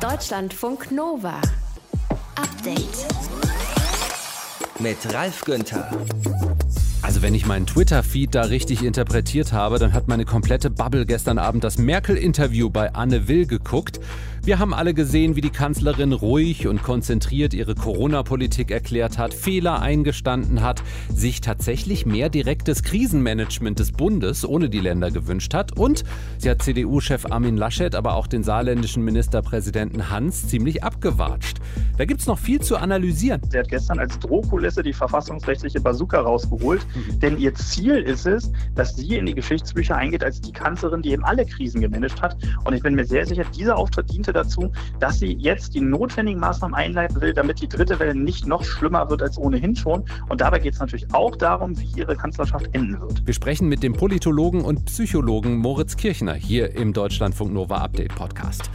Deutschlandfunk Nova. Update. Mit Ralf Günther. Also wenn ich meinen Twitter-Feed da richtig interpretiert habe, dann hat meine komplette Bubble gestern Abend das Merkel-Interview bei Anne Will geguckt. Wir haben alle gesehen, wie die Kanzlerin ruhig und konzentriert ihre Corona-Politik erklärt hat, Fehler eingestanden hat, sich tatsächlich mehr direktes Krisenmanagement des Bundes ohne die Länder gewünscht hat und sie hat CDU-Chef Armin Laschet, aber auch den saarländischen Ministerpräsidenten Hans ziemlich abgewatscht. Da gibt es noch viel zu analysieren. Sie hat gestern als Drohkulisse die verfassungsrechtliche Bazooka rausgeholt, mhm. denn ihr Ziel ist es, dass sie in die Geschichtsbücher eingeht als die Kanzlerin, die eben alle Krisen gemanagt hat. Und ich bin mir sehr sicher, dieser Auftritt diente dazu, dass sie jetzt die notwendigen Maßnahmen einleiten will, damit die dritte Welle nicht noch schlimmer wird als ohnehin schon. Und dabei geht es natürlich auch darum, wie ihre Kanzlerschaft enden wird. Wir sprechen mit dem Politologen und Psychologen Moritz Kirchner hier im Deutschlandfunk Nova Update Podcast.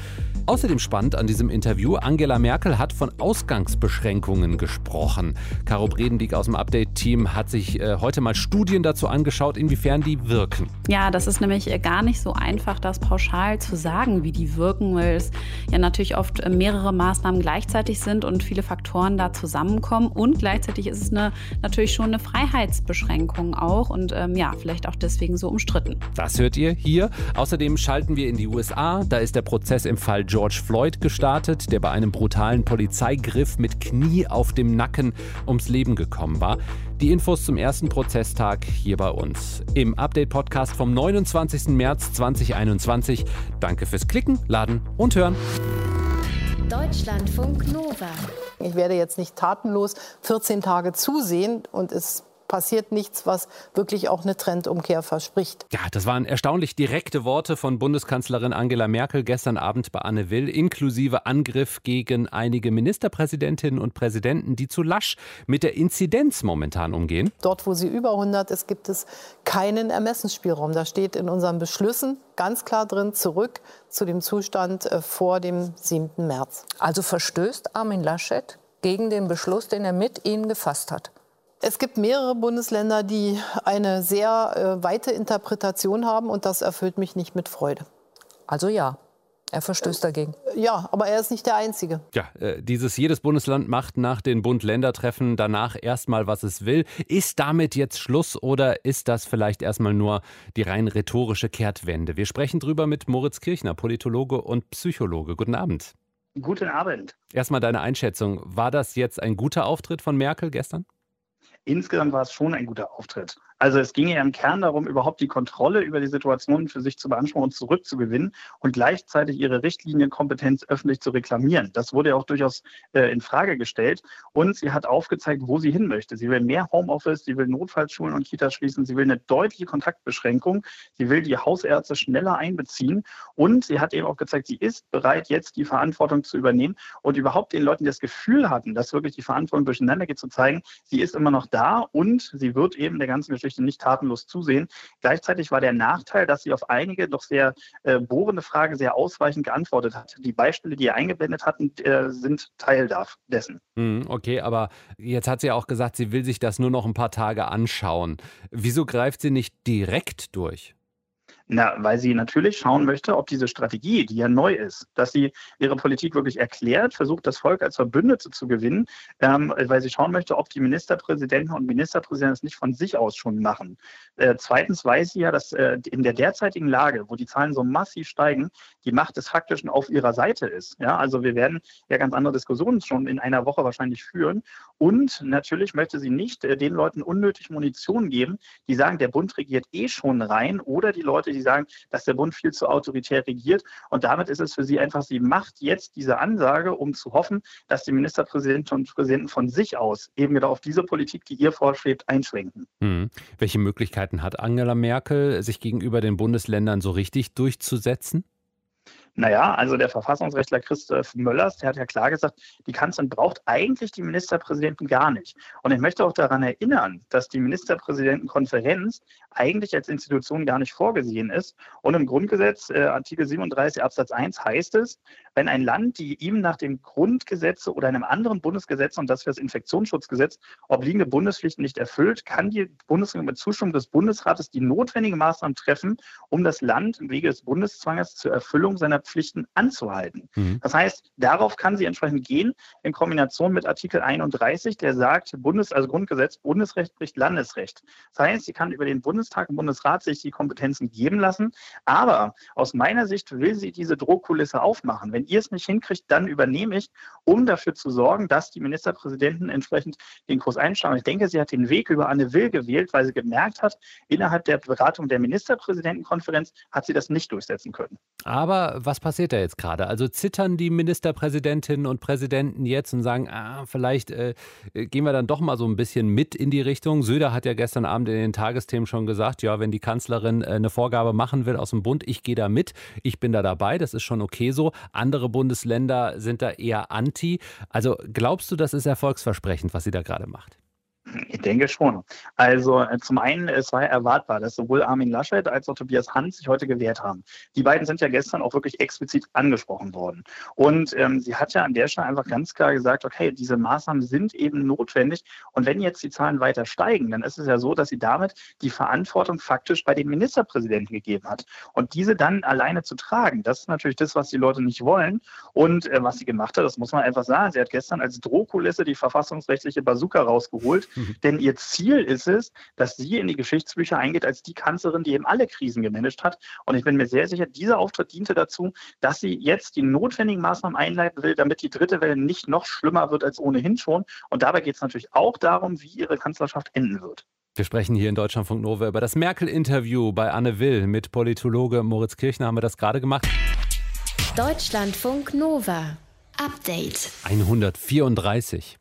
Außerdem spannend an diesem Interview, Angela Merkel hat von Ausgangsbeschränkungen gesprochen. Caro Bredendiek aus dem Update-Team hat sich äh, heute mal Studien dazu angeschaut, inwiefern die wirken. Ja, das ist nämlich äh, gar nicht so einfach, das pauschal zu sagen, wie die wirken, weil es ja natürlich oft äh, mehrere Maßnahmen gleichzeitig sind und viele Faktoren da zusammenkommen. Und gleichzeitig ist es eine, natürlich schon eine Freiheitsbeschränkung auch und ähm, ja, vielleicht auch deswegen so umstritten. Das hört ihr hier. Außerdem schalten wir in die USA. Da ist der Prozess im Fall George Floyd gestartet, der bei einem brutalen Polizeigriff mit Knie auf dem Nacken ums Leben gekommen war. Die Infos zum ersten Prozesstag hier bei uns im Update-Podcast vom 29. März 2021. Danke fürs Klicken, Laden und Hören. Deutschlandfunk Nova. Ich werde jetzt nicht tatenlos 14 Tage zusehen und es passiert nichts, was wirklich auch eine Trendumkehr verspricht. Ja, das waren erstaunlich direkte Worte von Bundeskanzlerin Angela Merkel gestern Abend bei Anne Will, inklusive Angriff gegen einige Ministerpräsidentinnen und Präsidenten, die zu lasch mit der Inzidenz momentan umgehen. Dort, wo sie über 100 ist, gibt es keinen Ermessensspielraum. Da steht in unseren Beschlüssen ganz klar drin, zurück zu dem Zustand äh, vor dem 7. März. Also verstößt Armin Laschet gegen den Beschluss, den er mit Ihnen gefasst hat? Es gibt mehrere Bundesländer, die eine sehr äh, weite Interpretation haben und das erfüllt mich nicht mit Freude. Also ja. Er verstößt dagegen. Ja, aber er ist nicht der Einzige. Ja, äh, dieses jedes Bundesland macht nach den Bund-Länder-Treffen danach erstmal, was es will. Ist damit jetzt Schluss oder ist das vielleicht erstmal nur die rein rhetorische Kehrtwende? Wir sprechen drüber mit Moritz Kirchner, Politologe und Psychologe. Guten Abend. Guten Abend. Erstmal deine Einschätzung. War das jetzt ein guter Auftritt von Merkel gestern? Insgesamt war es schon ein guter Auftritt. Also es ging ja im Kern darum, überhaupt die Kontrolle über die Situation für sich zu beanspruchen und zurückzugewinnen und gleichzeitig ihre Richtlinienkompetenz öffentlich zu reklamieren. Das wurde ja auch durchaus äh, in Frage gestellt. Und sie hat aufgezeigt, wo sie hin möchte. Sie will mehr Homeoffice, sie will Notfallschulen und Kitas schließen, sie will eine deutliche Kontaktbeschränkung, sie will die Hausärzte schneller einbeziehen und sie hat eben auch gezeigt, sie ist bereit, jetzt die Verantwortung zu übernehmen und überhaupt den Leuten, die das Gefühl hatten, dass wirklich die Verantwortung durcheinander geht, zu zeigen, sie ist immer noch da und sie wird eben der ganzen Geschichte nicht tatenlos zusehen. Gleichzeitig war der Nachteil, dass sie auf einige doch sehr äh, bohrende Fragen sehr ausweichend geantwortet hat. Die Beispiele, die er eingeblendet hatten, äh, sind Teil dessen. Hm, okay, aber jetzt hat sie auch gesagt, sie will sich das nur noch ein paar Tage anschauen. Wieso greift sie nicht direkt durch? Na, weil sie natürlich schauen möchte, ob diese Strategie, die ja neu ist, dass sie ihre Politik wirklich erklärt, versucht, das Volk als Verbündete zu gewinnen, ähm, weil sie schauen möchte, ob die Ministerpräsidenten und Ministerpräsidenten es nicht von sich aus schon machen. Äh, zweitens weiß sie ja, dass äh, in der derzeitigen Lage, wo die Zahlen so massiv steigen, die Macht des Faktischen auf ihrer Seite ist. Ja, also wir werden ja ganz andere Diskussionen schon in einer Woche wahrscheinlich führen. Und natürlich möchte sie nicht äh, den Leuten unnötig Munition geben, die sagen, der Bund regiert eh schon rein oder die Leute, die sagen, dass der Bund viel zu autoritär regiert. Und damit ist es für sie einfach, sie macht jetzt diese Ansage, um zu hoffen, dass die Ministerpräsidenten und Präsidenten von sich aus eben genau auf diese Politik, die ihr vorschwebt, einschwenken. Hm. Welche Möglichkeiten hat Angela Merkel, sich gegenüber den Bundesländern so richtig durchzusetzen? Naja, also der Verfassungsrechtler Christoph Möllers, der hat ja klar gesagt, die Kanzlerin braucht eigentlich die Ministerpräsidenten gar nicht. Und ich möchte auch daran erinnern, dass die Ministerpräsidentenkonferenz eigentlich als Institution gar nicht vorgesehen ist. Und im Grundgesetz, äh, Artikel 37 Absatz 1 heißt es, wenn ein Land die ihm nach dem Grundgesetz oder einem anderen Bundesgesetz und das für das Infektionsschutzgesetz obliegende Bundespflichten nicht erfüllt, kann die Bundesregierung mit Zustimmung des Bundesrates die notwendigen Maßnahmen treffen, um das Land im Wege des Bundeszwanges zur Erfüllung seiner Pflichten anzuhalten. Mhm. Das heißt, darauf kann sie entsprechend gehen in Kombination mit Artikel 31, der sagt, Bundes, also Grundgesetz, Bundesrecht bricht Landesrecht. Das heißt, sie kann über den Bundestag und Bundesrat sich die Kompetenzen geben lassen. Aber aus meiner Sicht will sie diese Drohkulisse aufmachen. Wenn ihr es nicht hinkriegt, dann übernehme ich, um dafür zu sorgen, dass die Ministerpräsidenten entsprechend den Kurs einschlagen. Ich denke, sie hat den Weg über Anne Will gewählt, weil sie gemerkt hat, innerhalb der Beratung der Ministerpräsidentenkonferenz hat sie das nicht durchsetzen können. Aber was passiert da jetzt gerade? Also zittern die Ministerpräsidentinnen und Präsidenten jetzt und sagen, ah, vielleicht äh, gehen wir dann doch mal so ein bisschen mit in die Richtung. Söder hat ja gestern Abend in den Tagesthemen schon gesagt, ja, wenn die Kanzlerin äh, eine Vorgabe machen will aus dem Bund, ich gehe da mit, ich bin da dabei, das ist schon okay so. Andere Bundesländer sind da eher anti. Also glaubst du, das ist erfolgsversprechend, was sie da gerade macht? Ich denke schon. Also äh, zum einen, es war erwartbar, dass sowohl Armin Laschet als auch Tobias Hans sich heute gewehrt haben. Die beiden sind ja gestern auch wirklich explizit angesprochen worden. Und ähm, sie hat ja an der Stelle einfach ganz klar gesagt, okay, diese Maßnahmen sind eben notwendig. Und wenn jetzt die Zahlen weiter steigen, dann ist es ja so, dass sie damit die Verantwortung faktisch bei den Ministerpräsidenten gegeben hat. Und diese dann alleine zu tragen, das ist natürlich das, was die Leute nicht wollen. Und äh, was sie gemacht hat, das muss man einfach sagen. Sie hat gestern als Drohkulisse die verfassungsrechtliche Bazooka rausgeholt Denn ihr Ziel ist es, dass sie in die Geschichtsbücher eingeht als die Kanzlerin, die eben alle Krisen gemanagt hat. Und ich bin mir sehr sicher, dieser Auftritt diente dazu, dass sie jetzt die notwendigen Maßnahmen einleiten will, damit die dritte Welle nicht noch schlimmer wird als ohnehin schon. Und dabei geht es natürlich auch darum, wie ihre Kanzlerschaft enden wird. Wir sprechen hier in Deutschlandfunk Nova über das Merkel-Interview bei Anne Will. Mit Politologe Moritz Kirchner haben wir das gerade gemacht. Deutschlandfunk Nova. Update. 134.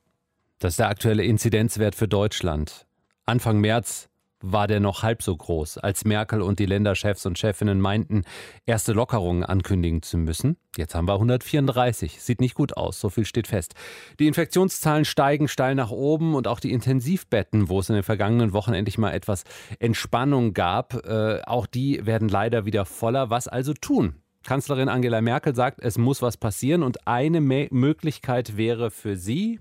Das ist der aktuelle Inzidenzwert für Deutschland. Anfang März war der noch halb so groß, als Merkel und die Länderchefs und Chefinnen meinten, erste Lockerungen ankündigen zu müssen. Jetzt haben wir 134. Sieht nicht gut aus, so viel steht fest. Die Infektionszahlen steigen steil nach oben und auch die Intensivbetten, wo es in den vergangenen Wochen endlich mal etwas Entspannung gab, äh, auch die werden leider wieder voller. Was also tun? Kanzlerin Angela Merkel sagt, es muss was passieren und eine Möglichkeit wäre für sie,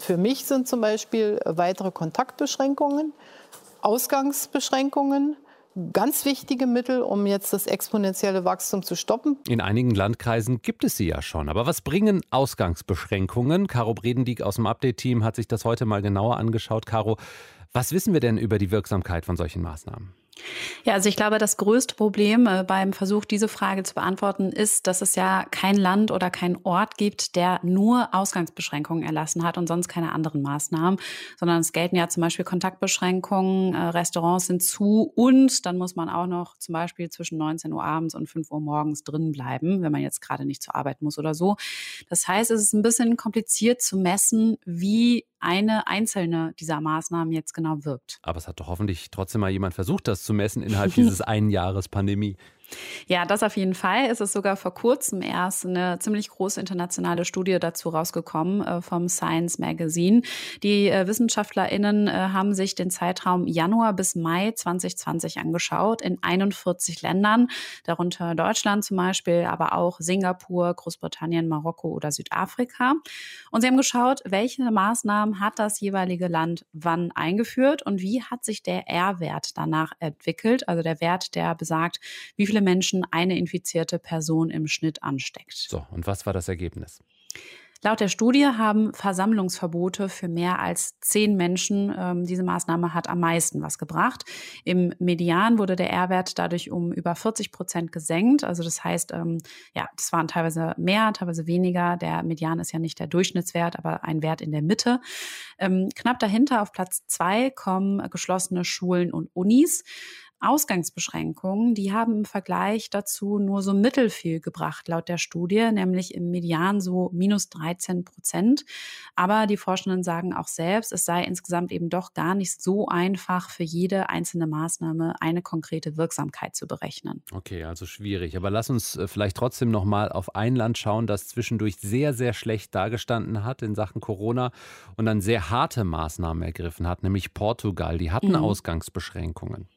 für mich sind zum Beispiel weitere Kontaktbeschränkungen, Ausgangsbeschränkungen, ganz wichtige Mittel, um jetzt das exponentielle Wachstum zu stoppen. In einigen Landkreisen gibt es sie ja schon. Aber was bringen Ausgangsbeschränkungen? Caro Bredendieck aus dem Update-Team hat sich das heute mal genauer angeschaut. Caro, was wissen wir denn über die Wirksamkeit von solchen Maßnahmen? Ja, also ich glaube, das größte Problem äh, beim Versuch, diese Frage zu beantworten, ist, dass es ja kein Land oder kein Ort gibt, der nur Ausgangsbeschränkungen erlassen hat und sonst keine anderen Maßnahmen, sondern es gelten ja zum Beispiel Kontaktbeschränkungen, äh, Restaurants sind zu und dann muss man auch noch zum Beispiel zwischen 19 Uhr abends und 5 Uhr morgens drin bleiben, wenn man jetzt gerade nicht zur Arbeit muss oder so. Das heißt, es ist ein bisschen kompliziert zu messen, wie eine einzelne dieser Maßnahmen jetzt genau wirkt. Aber es hat doch hoffentlich trotzdem mal jemand versucht, das zu messen innerhalb dieses einen Jahres Pandemie. Ja, das auf jeden Fall. Es ist sogar vor kurzem erst eine ziemlich große internationale Studie dazu rausgekommen äh, vom Science Magazine. Die äh, WissenschaftlerInnen äh, haben sich den Zeitraum Januar bis Mai 2020 angeschaut in 41 Ländern, darunter Deutschland zum Beispiel, aber auch Singapur, Großbritannien, Marokko oder Südafrika. Und sie haben geschaut, welche Maßnahmen hat das jeweilige Land wann eingeführt und wie hat sich der R-Wert danach entwickelt, also der Wert, der besagt, wie viele viele Menschen eine infizierte Person im Schnitt ansteckt. So, und was war das Ergebnis? Laut der Studie haben Versammlungsverbote für mehr als zehn Menschen, ähm, diese Maßnahme hat am meisten was gebracht. Im Median wurde der R-Wert dadurch um über 40 Prozent gesenkt. Also das heißt, ähm, ja, das waren teilweise mehr, teilweise weniger. Der Median ist ja nicht der Durchschnittswert, aber ein Wert in der Mitte. Ähm, knapp dahinter auf Platz zwei kommen geschlossene Schulen und Unis. Ausgangsbeschränkungen, die haben im Vergleich dazu nur so mittelfiel gebracht, laut der Studie, nämlich im Median so minus 13 Prozent. Aber die Forschenden sagen auch selbst, es sei insgesamt eben doch gar nicht so einfach, für jede einzelne Maßnahme eine konkrete Wirksamkeit zu berechnen. Okay, also schwierig. Aber lass uns äh, vielleicht trotzdem noch mal auf ein Land schauen, das zwischendurch sehr, sehr schlecht dargestanden hat in Sachen Corona und dann sehr harte Maßnahmen ergriffen hat, nämlich Portugal. Die hatten mhm. Ausgangsbeschränkungen.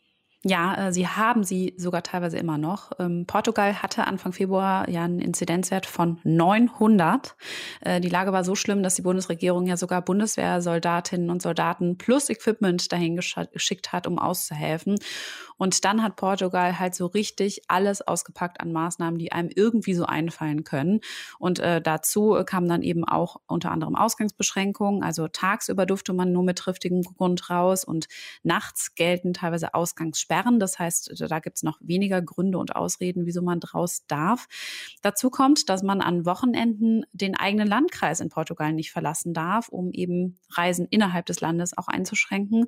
Ja, äh, sie haben sie sogar teilweise immer noch. Ähm, Portugal hatte Anfang Februar ja einen Inzidenzwert von 900. Äh, die Lage war so schlimm, dass die Bundesregierung ja sogar Bundeswehrsoldatinnen und Soldaten plus Equipment dahin geschickt hat, um auszuhelfen. Und dann hat Portugal halt so richtig alles ausgepackt an Maßnahmen, die einem irgendwie so einfallen können. Und äh, dazu kam dann eben auch unter anderem Ausgangsbeschränkungen. Also tagsüber durfte man nur mit triftigem Grund raus und nachts gelten teilweise Ausgangssperren. Das heißt, da gibt es noch weniger Gründe und Ausreden, wieso man draus darf. Dazu kommt, dass man an Wochenenden den eigenen Landkreis in Portugal nicht verlassen darf, um eben Reisen innerhalb des Landes auch einzuschränken.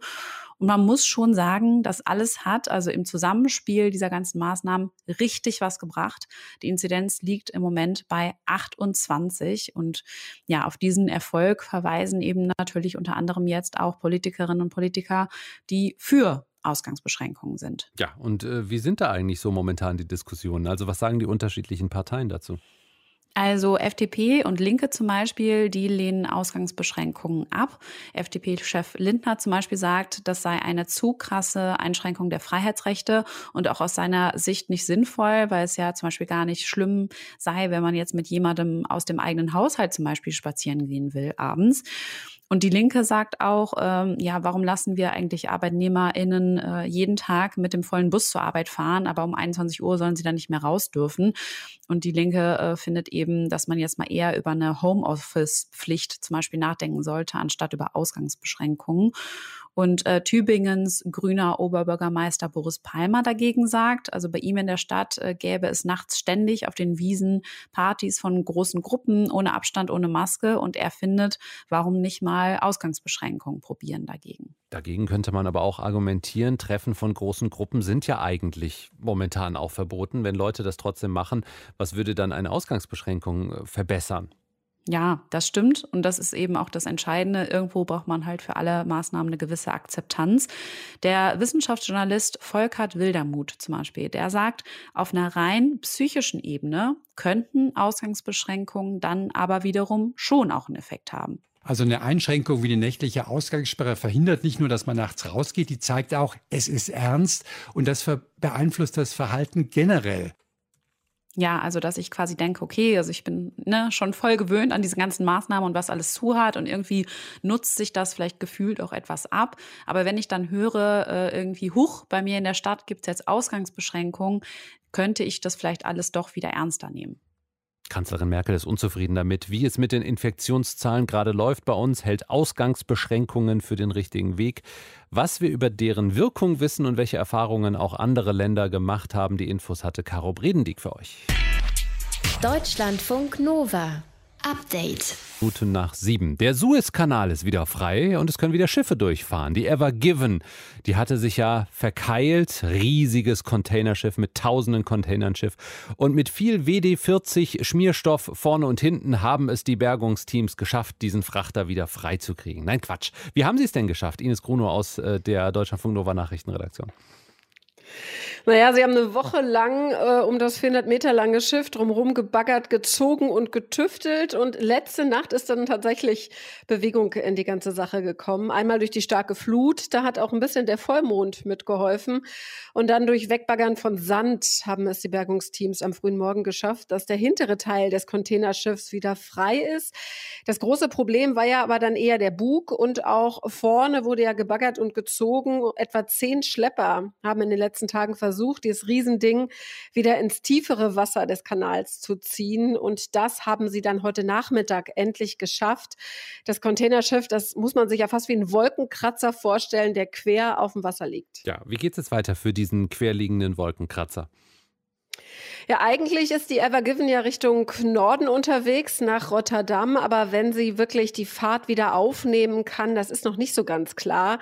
Und man muss schon sagen, das alles hat also im Zusammenspiel dieser ganzen Maßnahmen richtig was gebracht. Die Inzidenz liegt im Moment bei 28 und ja, auf diesen Erfolg verweisen eben natürlich unter anderem jetzt auch Politikerinnen und Politiker, die für Ausgangsbeschränkungen sind. Ja, und äh, wie sind da eigentlich so momentan die Diskussionen? Also was sagen die unterschiedlichen Parteien dazu? Also FDP und Linke zum Beispiel, die lehnen Ausgangsbeschränkungen ab. FDP-Chef Lindner zum Beispiel sagt, das sei eine zu krasse Einschränkung der Freiheitsrechte und auch aus seiner Sicht nicht sinnvoll, weil es ja zum Beispiel gar nicht schlimm sei, wenn man jetzt mit jemandem aus dem eigenen Haushalt zum Beispiel spazieren gehen will abends. Und die Linke sagt auch, ähm, ja, warum lassen wir eigentlich ArbeitnehmerInnen äh, jeden Tag mit dem vollen Bus zur Arbeit fahren, aber um 21 Uhr sollen sie dann nicht mehr raus dürfen. Und die Linke äh, findet eben, dass man jetzt mal eher über eine Homeoffice-Pflicht zum Beispiel nachdenken sollte, anstatt über Ausgangsbeschränkungen. Und äh, Tübingens grüner Oberbürgermeister Boris Palmer dagegen sagt, also bei ihm in der Stadt äh, gäbe es nachts ständig auf den Wiesen Partys von großen Gruppen ohne Abstand, ohne Maske. Und er findet, warum nicht mal Ausgangsbeschränkungen probieren dagegen. Dagegen könnte man aber auch argumentieren, Treffen von großen Gruppen sind ja eigentlich momentan auch verboten. Wenn Leute das trotzdem machen, was würde dann eine Ausgangsbeschränkung äh, verbessern? Ja, das stimmt. Und das ist eben auch das Entscheidende. Irgendwo braucht man halt für alle Maßnahmen eine gewisse Akzeptanz. Der Wissenschaftsjournalist Volkert Wildermuth zum Beispiel, der sagt, auf einer rein psychischen Ebene könnten Ausgangsbeschränkungen dann aber wiederum schon auch einen Effekt haben. Also eine Einschränkung wie die nächtliche Ausgangssperre verhindert nicht nur, dass man nachts rausgeht, die zeigt auch, es ist ernst und das beeinflusst das Verhalten generell. Ja, also dass ich quasi denke, okay, also ich bin ne, schon voll gewöhnt an diese ganzen Maßnahmen und was alles zu hat und irgendwie nutzt sich das vielleicht gefühlt auch etwas ab. Aber wenn ich dann höre, äh, irgendwie, huch, bei mir in der Stadt gibt es jetzt Ausgangsbeschränkungen, könnte ich das vielleicht alles doch wieder ernster nehmen. Kanzlerin Merkel ist unzufrieden damit, wie es mit den Infektionszahlen gerade läuft bei uns, hält Ausgangsbeschränkungen für den richtigen Weg. Was wir über deren Wirkung wissen und welche Erfahrungen auch andere Länder gemacht haben, die Infos hatte Caro Bredendieck für euch. Deutschlandfunk Nova. Update. Minuten nach sieben. Der Suezkanal ist wieder frei und es können wieder Schiffe durchfahren. Die Ever Given, die hatte sich ja verkeilt. Riesiges Containerschiff mit tausenden Containern Schiff. Und mit viel WD-40 Schmierstoff vorne und hinten haben es die Bergungsteams geschafft, diesen Frachter wieder freizukriegen. Nein, Quatsch. Wie haben sie es denn geschafft? Ines Gruno aus äh, der Deutschlandfunk Nova Nachrichtenredaktion. Naja, sie haben eine Woche lang äh, um das 400 Meter lange Schiff drumherum gebaggert, gezogen und getüftelt. Und letzte Nacht ist dann tatsächlich Bewegung in die ganze Sache gekommen. Einmal durch die starke Flut, da hat auch ein bisschen der Vollmond mitgeholfen. Und dann durch Wegbaggern von Sand haben es die Bergungsteams am frühen Morgen geschafft, dass der hintere Teil des Containerschiffs wieder frei ist. Das große Problem war ja aber dann eher der Bug und auch vorne wurde ja gebaggert und gezogen. Etwa zehn Schlepper haben in den letzten Tagen versucht, dieses Riesending wieder ins tiefere Wasser des Kanals zu ziehen. Und das haben sie dann heute Nachmittag endlich geschafft. Das Containerschiff, das muss man sich ja fast wie ein Wolkenkratzer vorstellen, der quer auf dem Wasser liegt. Ja, wie geht es jetzt weiter für diesen querliegenden Wolkenkratzer? Ja, eigentlich ist die Ever Given ja Richtung Norden unterwegs, nach Rotterdam. Aber wenn sie wirklich die Fahrt wieder aufnehmen kann, das ist noch nicht so ganz klar.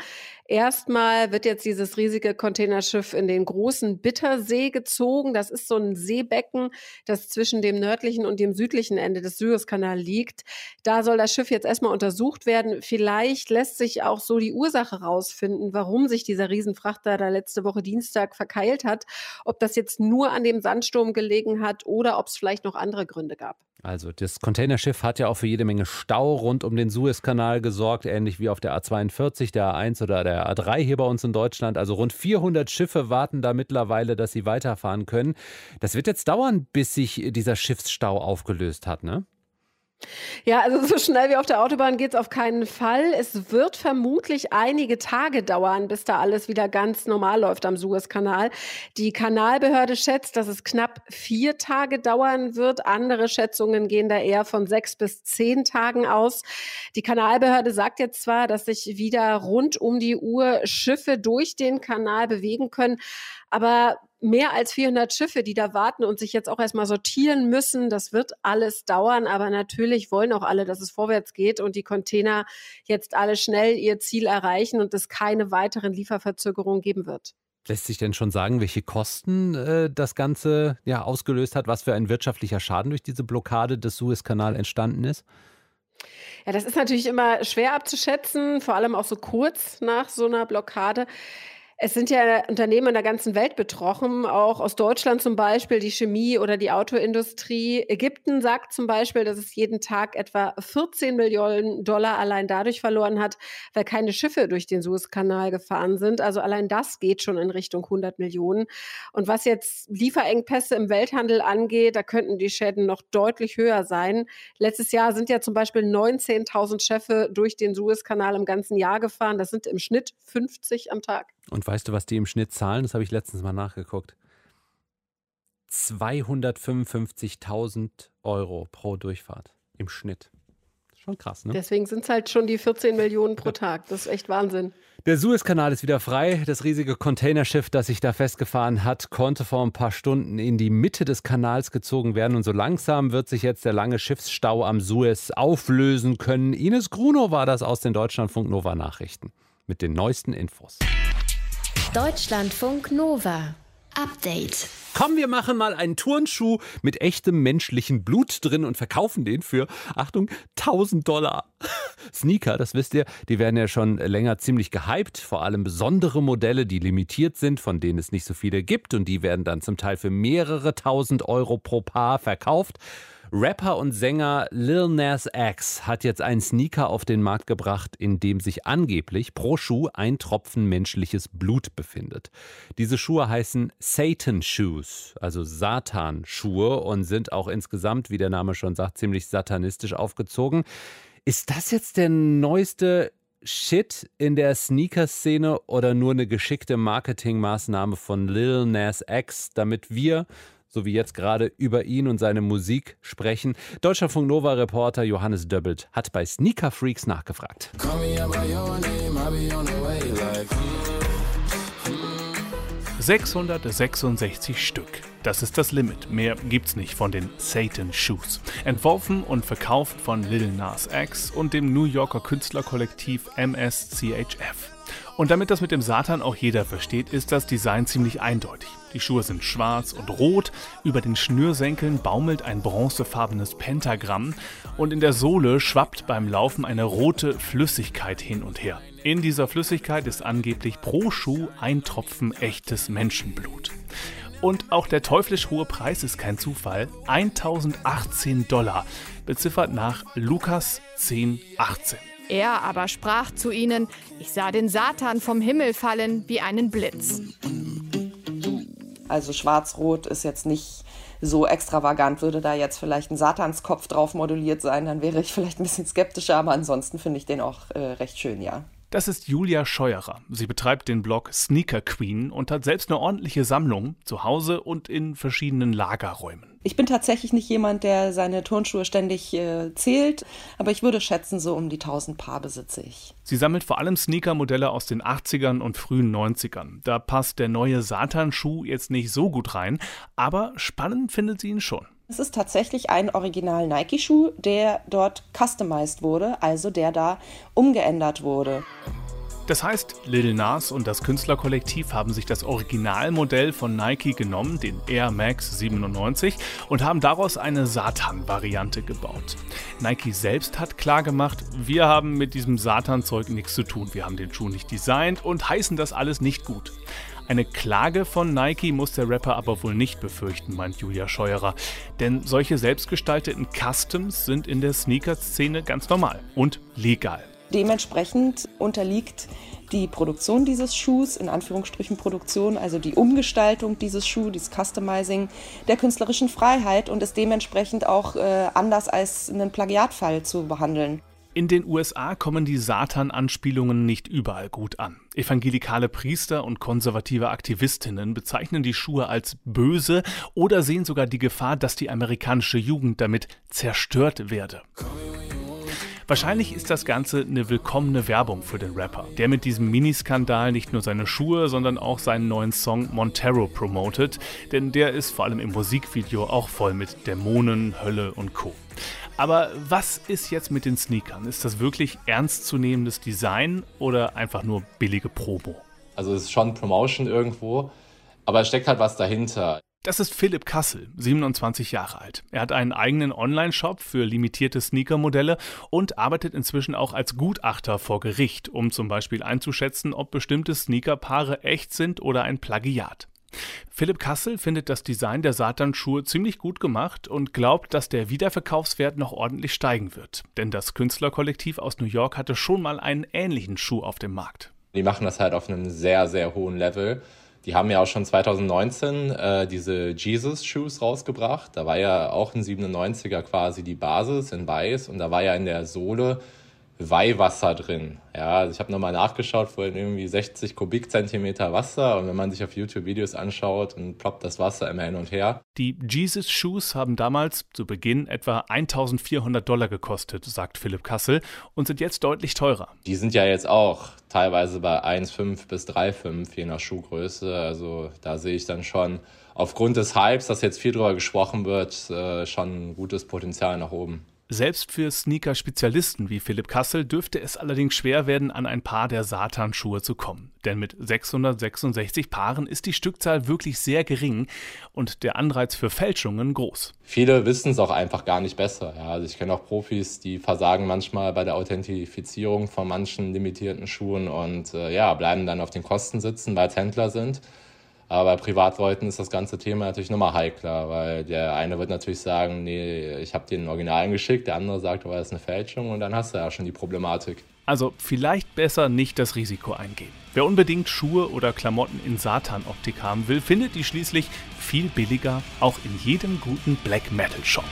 Erstmal wird jetzt dieses riesige Containerschiff in den großen Bittersee gezogen. Das ist so ein Seebecken, das zwischen dem nördlichen und dem südlichen Ende des Suezkanals liegt. Da soll das Schiff jetzt erstmal untersucht werden. Vielleicht lässt sich auch so die Ursache rausfinden, warum sich dieser Riesenfrachter da letzte Woche Dienstag verkeilt hat. Ob das jetzt nur an dem Sandsturm gelegen hat oder ob es vielleicht noch andere Gründe gab. Also das Containerschiff hat ja auch für jede Menge Stau rund um den Suezkanal gesorgt, ähnlich wie auf der A42, der A1 oder der A3 hier bei uns in Deutschland. Also rund 400 Schiffe warten da mittlerweile, dass sie weiterfahren können. Das wird jetzt dauern, bis sich dieser Schiffsstau aufgelöst hat, ne? Ja, also so schnell wie auf der Autobahn geht es auf keinen Fall. Es wird vermutlich einige Tage dauern, bis da alles wieder ganz normal läuft am Suezkanal. Die Kanalbehörde schätzt, dass es knapp vier Tage dauern wird. Andere Schätzungen gehen da eher von sechs bis zehn Tagen aus. Die Kanalbehörde sagt jetzt zwar, dass sich wieder rund um die Uhr Schiffe durch den Kanal bewegen können, aber mehr als 400 Schiffe, die da warten und sich jetzt auch erstmal sortieren müssen. Das wird alles dauern, aber natürlich wollen auch alle, dass es vorwärts geht und die Container jetzt alle schnell ihr Ziel erreichen und es keine weiteren Lieferverzögerungen geben wird. Lässt sich denn schon sagen, welche Kosten äh, das Ganze ja ausgelöst hat, was für ein wirtschaftlicher Schaden durch diese Blockade des Suezkanal entstanden ist? Ja, das ist natürlich immer schwer abzuschätzen, vor allem auch so kurz nach so einer Blockade. Es sind ja Unternehmen in der ganzen Welt betroffen, auch aus Deutschland zum Beispiel, die Chemie oder die Autoindustrie. Ägypten sagt zum Beispiel, dass es jeden Tag etwa 14 Millionen Dollar allein dadurch verloren hat, weil keine Schiffe durch den Suezkanal gefahren sind. Also allein das geht schon in Richtung 100 Millionen. Und was jetzt Lieferengpässe im Welthandel angeht, da könnten die Schäden noch deutlich höher sein. Letztes Jahr sind ja zum Beispiel 19.000 Schiffe durch den Suezkanal im ganzen Jahr gefahren. Das sind im Schnitt 50 am Tag. Und weißt du, was die im Schnitt zahlen? Das habe ich letztens mal nachgeguckt. 255.000 Euro pro Durchfahrt im Schnitt. Schon krass, ne? Deswegen sind es halt schon die 14 Millionen pro Tag. Das ist echt Wahnsinn. Der Suezkanal ist wieder frei. Das riesige Containerschiff, das sich da festgefahren hat, konnte vor ein paar Stunden in die Mitte des Kanals gezogen werden. Und so langsam wird sich jetzt der lange Schiffsstau am Suez auflösen können. Ines Grunow war das aus den Deutschlandfunk Nova Nachrichten mit den neuesten Infos. Deutschlandfunk Nova. Update. Komm, wir machen mal einen Turnschuh mit echtem menschlichen Blut drin und verkaufen den für, Achtung, 1000 Dollar. Sneaker, das wisst ihr, die werden ja schon länger ziemlich gehypt. Vor allem besondere Modelle, die limitiert sind, von denen es nicht so viele gibt. Und die werden dann zum Teil für mehrere tausend Euro pro Paar verkauft. Rapper und Sänger Lil Nas X hat jetzt einen Sneaker auf den Markt gebracht, in dem sich angeblich pro Schuh ein Tropfen menschliches Blut befindet. Diese Schuhe heißen Satan Shoes, also Satan-Schuhe und sind auch insgesamt, wie der Name schon sagt, ziemlich satanistisch aufgezogen. Ist das jetzt der neueste Shit in der Sneaker-Szene oder nur eine geschickte Marketingmaßnahme von Lil Nas X, damit wir so wie jetzt gerade über ihn und seine Musik sprechen. Deutscherfunk Nova Reporter Johannes Döbbelt hat bei Sneaker Freaks nachgefragt. 666 Stück. Das ist das Limit. Mehr gibt's nicht von den Satan Shoes. Entworfen und verkauft von Lil Nas X und dem New Yorker Künstlerkollektiv MSCHF. Und damit das mit dem Satan auch jeder versteht, ist das Design ziemlich eindeutig. Die Schuhe sind schwarz und rot, über den Schnürsenkeln baumelt ein bronzefarbenes Pentagramm und in der Sohle schwappt beim Laufen eine rote Flüssigkeit hin und her. In dieser Flüssigkeit ist angeblich pro Schuh ein Tropfen echtes Menschenblut. Und auch der teuflisch hohe Preis ist kein Zufall. 1018 Dollar, beziffert nach Lukas 1018. Er aber sprach zu ihnen, ich sah den Satan vom Himmel fallen wie einen Blitz. Also schwarz-rot ist jetzt nicht so extravagant. Würde da jetzt vielleicht ein Satanskopf drauf moduliert sein, dann wäre ich vielleicht ein bisschen skeptischer, aber ansonsten finde ich den auch äh, recht schön, ja. Das ist Julia Scheuerer. Sie betreibt den Blog Sneaker Queen und hat selbst eine ordentliche Sammlung zu Hause und in verschiedenen Lagerräumen. Ich bin tatsächlich nicht jemand, der seine Turnschuhe ständig äh, zählt, aber ich würde schätzen, so um die 1000 Paar besitze ich. Sie sammelt vor allem Sneaker-Modelle aus den 80ern und frühen 90ern. Da passt der neue Satan-Schuh jetzt nicht so gut rein, aber spannend findet sie ihn schon. Es ist tatsächlich ein Original Nike-Schuh, der dort customized wurde, also der da umgeändert wurde. Das heißt, Lil Nas und das Künstlerkollektiv haben sich das Originalmodell von Nike genommen, den Air Max 97, und haben daraus eine Satan-Variante gebaut. Nike selbst hat klargemacht, wir haben mit diesem Satan-Zeug nichts zu tun. Wir haben den Schuh nicht designt und heißen das alles nicht gut. Eine Klage von Nike muss der Rapper aber wohl nicht befürchten, meint Julia Scheuerer. Denn solche selbstgestalteten Customs sind in der Sneaker-Szene ganz normal und legal. Dementsprechend unterliegt die Produktion dieses Schuhs, in Anführungsstrichen Produktion, also die Umgestaltung dieses Schuhs, dieses Customizing der künstlerischen Freiheit und ist dementsprechend auch äh, anders als einen Plagiatfall zu behandeln. In den USA kommen die Satan-Anspielungen nicht überall gut an. Evangelikale Priester und konservative Aktivistinnen bezeichnen die Schuhe als böse oder sehen sogar die Gefahr, dass die amerikanische Jugend damit zerstört werde. Wahrscheinlich ist das Ganze eine willkommene Werbung für den Rapper, der mit diesem Miniskandal nicht nur seine Schuhe, sondern auch seinen neuen Song Montero promotet, denn der ist vor allem im Musikvideo auch voll mit Dämonen, Hölle und Co. Aber was ist jetzt mit den Sneakern? Ist das wirklich ernstzunehmendes Design oder einfach nur billige Promo? Also es ist schon Promotion irgendwo, aber es steckt halt was dahinter. Das ist Philipp Kassel, 27 Jahre alt. Er hat einen eigenen Online-Shop für limitierte Sneaker-Modelle und arbeitet inzwischen auch als Gutachter vor Gericht, um zum Beispiel einzuschätzen, ob bestimmte Sneakerpaare echt sind oder ein Plagiat. Philipp Kassel findet das Design der Satanschuhe ziemlich gut gemacht und glaubt, dass der Wiederverkaufswert noch ordentlich steigen wird. Denn das Künstlerkollektiv aus New York hatte schon mal einen ähnlichen Schuh auf dem Markt. Die machen das halt auf einem sehr, sehr hohen Level. Die haben ja auch schon 2019 äh, diese Jesus-Shoes rausgebracht. Da war ja auch ein 97er quasi die Basis in weiß und da war ja in der Sohle Weihwasser drin. Ja, also ich habe nochmal nachgeschaut, vorhin irgendwie 60 Kubikzentimeter Wasser und wenn man sich auf YouTube Videos anschaut und ploppt das Wasser immer hin und her. Die Jesus Shoes haben damals zu Beginn etwa 1400 Dollar gekostet, sagt Philipp Kassel, und sind jetzt deutlich teurer. Die sind ja jetzt auch teilweise bei 1,5 bis 3,5 je nach Schuhgröße. Also da sehe ich dann schon aufgrund des Hypes, dass jetzt viel drüber gesprochen wird, äh, schon ein gutes Potenzial nach oben. Selbst für Sneaker-Spezialisten wie Philipp Kassel dürfte es allerdings schwer werden, an ein Paar der Satan-Schuhe zu kommen. Denn mit 666 Paaren ist die Stückzahl wirklich sehr gering und der Anreiz für Fälschungen groß. Viele wissen es auch einfach gar nicht besser. Ja, also ich kenne auch Profis, die versagen manchmal bei der Authentifizierung von manchen limitierten Schuhen und äh, ja, bleiben dann auf den Kosten sitzen, weil es Händler sind. Aber bei Privatleuten ist das ganze Thema natürlich nochmal heikler, weil der eine wird natürlich sagen, nee, ich habe den Originalen geschickt, der andere sagt, aber das ist eine Fälschung und dann hast du ja schon die Problematik. Also vielleicht besser nicht das Risiko eingehen. Wer unbedingt Schuhe oder Klamotten in Satan-Optik haben will, findet die schließlich viel billiger, auch in jedem guten Black Metal Shop.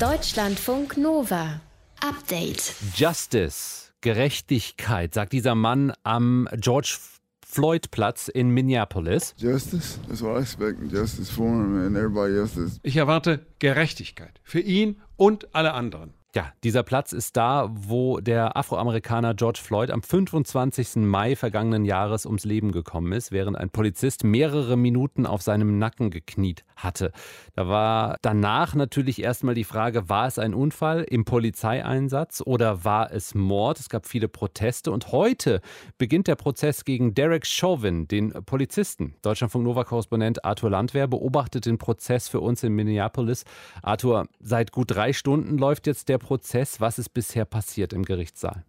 Deutschlandfunk Nova. Update. Justice. Gerechtigkeit, sagt dieser Mann am George Floyd Platz in Minneapolis. Justice, that's what I expect. Justice for him and everybody else. Ich erwarte Gerechtigkeit für ihn und alle anderen. Ja, dieser Platz ist da, wo der Afroamerikaner George Floyd am 25. Mai vergangenen Jahres ums Leben gekommen ist, während ein Polizist mehrere Minuten auf seinem Nacken gekniet hatte. Da war danach natürlich erstmal die Frage, war es ein Unfall im Polizeieinsatz oder war es Mord? Es gab viele Proteste und heute beginnt der Prozess gegen Derek Chauvin, den Polizisten. Deutschlandfunk Nova-Korrespondent Arthur Landwehr beobachtet den Prozess für uns in Minneapolis. Arthur, seit gut drei Stunden läuft jetzt der Prozess? Was ist bisher passiert im Gerichtssaal?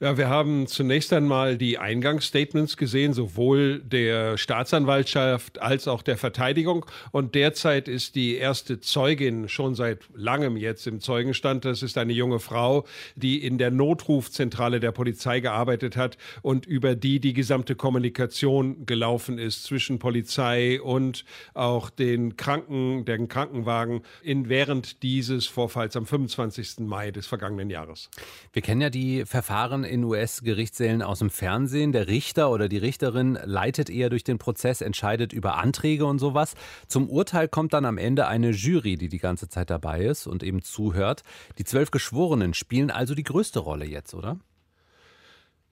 Ja, wir haben zunächst einmal die Eingangsstatements gesehen, sowohl der Staatsanwaltschaft als auch der Verteidigung. Und derzeit ist die erste Zeugin schon seit langem jetzt im Zeugenstand. Das ist eine junge Frau, die in der Notrufzentrale der Polizei gearbeitet hat und über die die gesamte Kommunikation gelaufen ist zwischen Polizei und auch den Kranken, den Krankenwagen in, während dieses Vorfalls am 25. Mai des vergangenen Jahres. Wir kennen ja die Verfahren in US-Gerichtssälen aus dem Fernsehen. Der Richter oder die Richterin leitet eher durch den Prozess, entscheidet über Anträge und sowas. Zum Urteil kommt dann am Ende eine Jury, die die ganze Zeit dabei ist und eben zuhört. Die zwölf Geschworenen spielen also die größte Rolle jetzt, oder?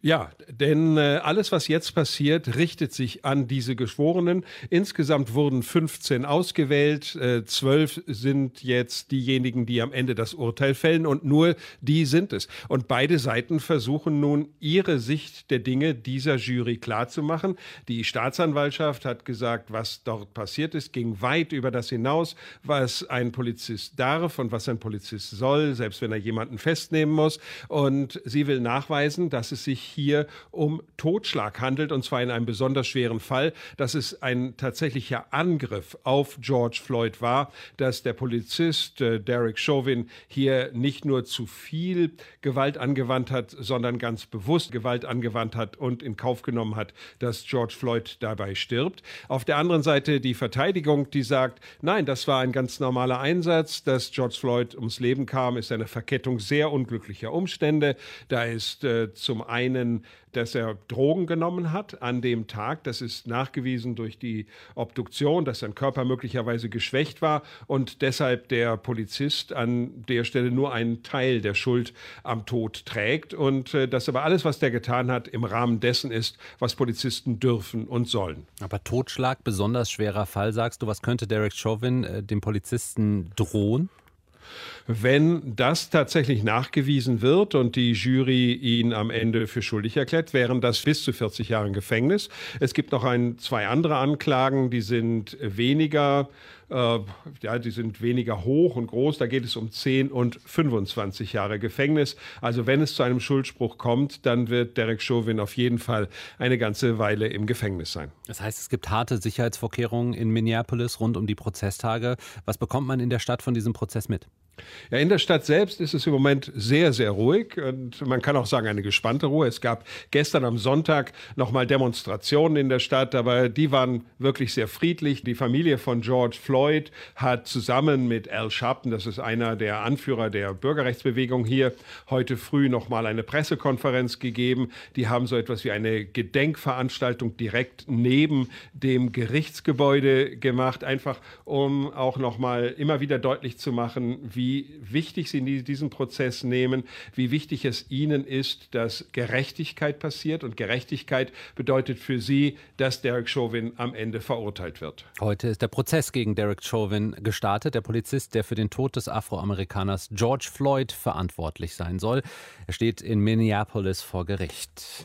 Ja, denn äh, alles, was jetzt passiert, richtet sich an diese Geschworenen. Insgesamt wurden 15 ausgewählt. Äh, zwölf sind jetzt diejenigen, die am Ende das Urteil fällen und nur die sind es. Und beide Seiten versuchen nun, ihre Sicht der Dinge dieser Jury klarzumachen. Die Staatsanwaltschaft hat gesagt, was dort passiert ist, ging weit über das hinaus, was ein Polizist darf und was ein Polizist soll, selbst wenn er jemanden festnehmen muss. Und sie will nachweisen, dass es sich hier um Totschlag handelt, und zwar in einem besonders schweren Fall, dass es ein tatsächlicher Angriff auf George Floyd war, dass der Polizist äh, Derek Chauvin hier nicht nur zu viel Gewalt angewandt hat, sondern ganz bewusst Gewalt angewandt hat und in Kauf genommen hat, dass George Floyd dabei stirbt. Auf der anderen Seite die Verteidigung, die sagt, nein, das war ein ganz normaler Einsatz, dass George Floyd ums Leben kam, ist eine Verkettung sehr unglücklicher Umstände. Da ist äh, zum einen dass er Drogen genommen hat an dem Tag. Das ist nachgewiesen durch die Obduktion, dass sein Körper möglicherweise geschwächt war und deshalb der Polizist an der Stelle nur einen Teil der Schuld am Tod trägt und äh, dass aber alles, was der getan hat, im Rahmen dessen ist, was Polizisten dürfen und sollen. Aber Totschlag, besonders schwerer Fall, sagst du, was könnte Derek Chauvin äh, dem Polizisten drohen? Wenn das tatsächlich nachgewiesen wird und die Jury ihn am Ende für schuldig erklärt, wären das bis zu 40 Jahre Gefängnis. Es gibt noch ein, zwei andere Anklagen, die sind weniger äh, ja, die sind weniger hoch und groß. Da geht es um 10 und 25 Jahre Gefängnis. Also wenn es zu einem Schuldspruch kommt, dann wird Derek Chauvin auf jeden Fall eine ganze Weile im Gefängnis sein. Das heißt, es gibt harte Sicherheitsvorkehrungen in Minneapolis rund um die Prozesstage. Was bekommt man in der Stadt von diesem Prozess mit? Ja, in der Stadt selbst ist es im Moment sehr, sehr ruhig und man kann auch sagen eine gespannte Ruhe. Es gab gestern am Sonntag nochmal Demonstrationen in der Stadt, aber die waren wirklich sehr friedlich. Die Familie von George Floyd hat zusammen mit Al Sharpton, das ist einer der Anführer der Bürgerrechtsbewegung hier, heute früh nochmal eine Pressekonferenz gegeben. Die haben so etwas wie eine Gedenkveranstaltung direkt neben dem Gerichtsgebäude gemacht, einfach um auch nochmal immer wieder deutlich zu machen, wie wie wichtig Sie diesen Prozess nehmen, wie wichtig es Ihnen ist, dass Gerechtigkeit passiert. Und Gerechtigkeit bedeutet für Sie, dass Derek Chauvin am Ende verurteilt wird. Heute ist der Prozess gegen Derek Chauvin gestartet. Der Polizist, der für den Tod des Afroamerikaners George Floyd verantwortlich sein soll. Er steht in Minneapolis vor Gericht.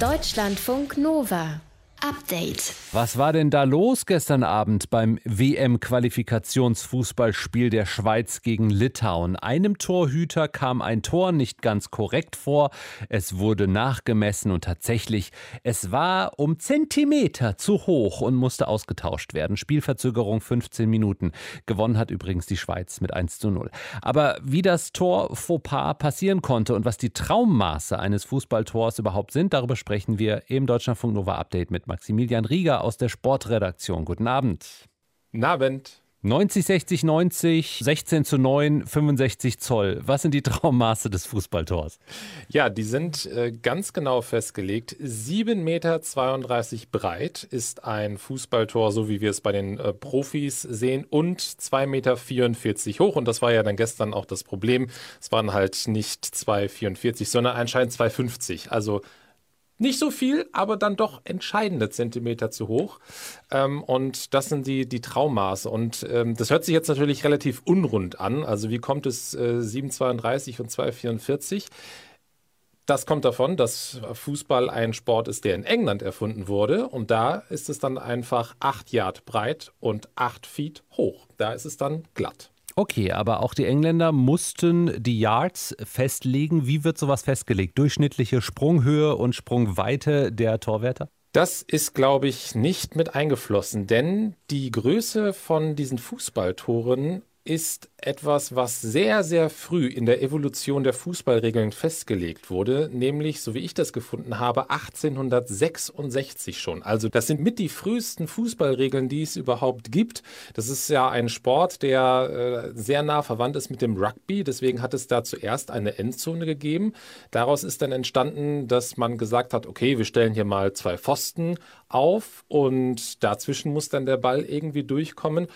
Deutschlandfunk Nova. Update. Was war denn da los gestern Abend beim WM-Qualifikationsfußballspiel der Schweiz gegen Litauen? Einem Torhüter kam ein Tor nicht ganz korrekt vor. Es wurde nachgemessen und tatsächlich, es war um Zentimeter zu hoch und musste ausgetauscht werden. Spielverzögerung 15 Minuten. Gewonnen hat übrigens die Schweiz mit 1 zu 0. Aber wie das Tor Fauxpas passieren konnte und was die Traummaße eines Fußballtors überhaupt sind, darüber sprechen wir im Deutschlandfunk Nova Update mit Maximilian Rieger aus der Sportredaktion. Guten Abend. Guten Abend. 90, 60, 90, 16 zu 9, 65 Zoll. Was sind die Traummaße des Fußballtors? Ja, die sind äh, ganz genau festgelegt. 7,32 Meter breit ist ein Fußballtor, so wie wir es bei den äh, Profis sehen, und 2,44 Meter hoch. Und das war ja dann gestern auch das Problem. Es waren halt nicht 2,44, sondern anscheinend 2,50. Also nicht so viel, aber dann doch entscheidende Zentimeter zu hoch. Ähm, und das sind die, die Traummaße. Und ähm, das hört sich jetzt natürlich relativ unrund an. Also wie kommt es äh, 7,32 und 2,44? Das kommt davon, dass Fußball ein Sport ist, der in England erfunden wurde. Und da ist es dann einfach 8 Yard breit und 8 Feet hoch. Da ist es dann glatt. Okay, aber auch die Engländer mussten die Yards festlegen. Wie wird sowas festgelegt? Durchschnittliche Sprunghöhe und Sprungweite der Torwärter? Das ist, glaube ich, nicht mit eingeflossen, denn die Größe von diesen Fußballtoren ist etwas, was sehr, sehr früh in der Evolution der Fußballregeln festgelegt wurde, nämlich, so wie ich das gefunden habe, 1866 schon. Also das sind mit die frühesten Fußballregeln, die es überhaupt gibt. Das ist ja ein Sport, der äh, sehr nah verwandt ist mit dem Rugby. Deswegen hat es da zuerst eine Endzone gegeben. Daraus ist dann entstanden, dass man gesagt hat, okay, wir stellen hier mal zwei Pfosten auf und dazwischen muss dann der Ball irgendwie durchkommen.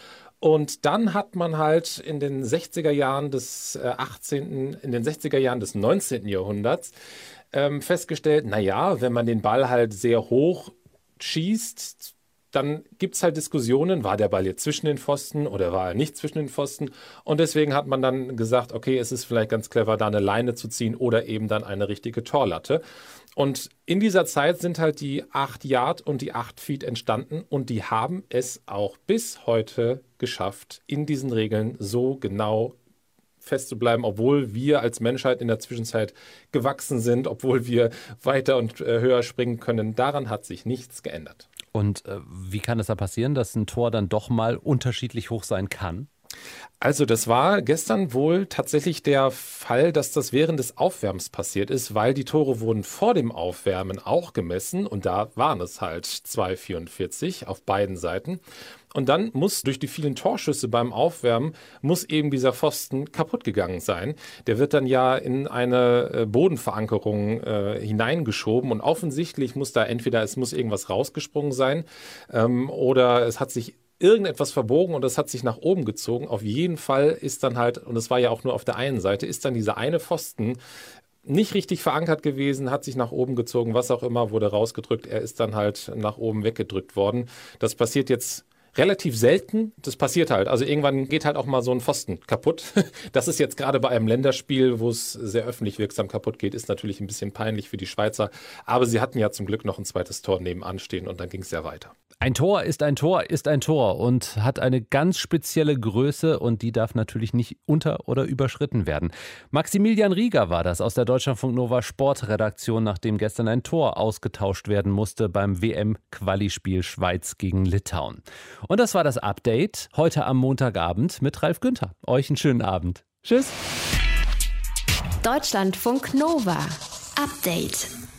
Und dann hat man halt in den 60er Jahren des 18., äh, in den 60er Jahren des 19. Jahrhunderts ähm, festgestellt, naja, wenn man den Ball halt sehr hoch schießt, dann gibt es halt Diskussionen, war der Ball jetzt zwischen den Pfosten oder war er nicht zwischen den Pfosten? Und deswegen hat man dann gesagt, okay, es ist vielleicht ganz clever, da eine Leine zu ziehen oder eben dann eine richtige Torlatte. Und in dieser Zeit sind halt die 8 Yard und die 8 Feet entstanden und die haben es auch bis heute geschafft, in diesen Regeln so genau festzubleiben, obwohl wir als Menschheit in der Zwischenzeit gewachsen sind, obwohl wir weiter und äh, höher springen können. Daran hat sich nichts geändert. Und äh, wie kann es da passieren, dass ein Tor dann doch mal unterschiedlich hoch sein kann? Also das war gestern wohl tatsächlich der Fall, dass das während des Aufwärmens passiert ist, weil die Tore wurden vor dem Aufwärmen auch gemessen und da waren es halt 2,44 auf beiden Seiten. Und dann muss durch die vielen Torschüsse beim Aufwärmen, muss eben dieser Pfosten kaputt gegangen sein. Der wird dann ja in eine äh, Bodenverankerung äh, hineingeschoben und offensichtlich muss da entweder es muss irgendwas rausgesprungen sein ähm, oder es hat sich irgendetwas verbogen und das hat sich nach oben gezogen. Auf jeden Fall ist dann halt, und es war ja auch nur auf der einen Seite, ist dann dieser eine Pfosten nicht richtig verankert gewesen, hat sich nach oben gezogen, was auch immer, wurde rausgedrückt. Er ist dann halt nach oben weggedrückt worden. Das passiert jetzt relativ selten. Das passiert halt. Also irgendwann geht halt auch mal so ein Pfosten kaputt. Das ist jetzt gerade bei einem Länderspiel, wo es sehr öffentlich wirksam kaputt geht, ist natürlich ein bisschen peinlich für die Schweizer. Aber sie hatten ja zum Glück noch ein zweites Tor nebenan stehen und dann ging es ja weiter. Ein Tor ist ein Tor ist ein Tor und hat eine ganz spezielle Größe und die darf natürlich nicht unter- oder überschritten werden. Maximilian Rieger war das aus der Deutschlandfunk Nova Sportredaktion, nachdem gestern ein Tor ausgetauscht werden musste beim WM-Qualispiel Schweiz gegen Litauen. Und das war das Update heute am Montagabend mit Ralf Günther. Euch einen schönen Abend. Tschüss. Deutschlandfunk Nova. Update.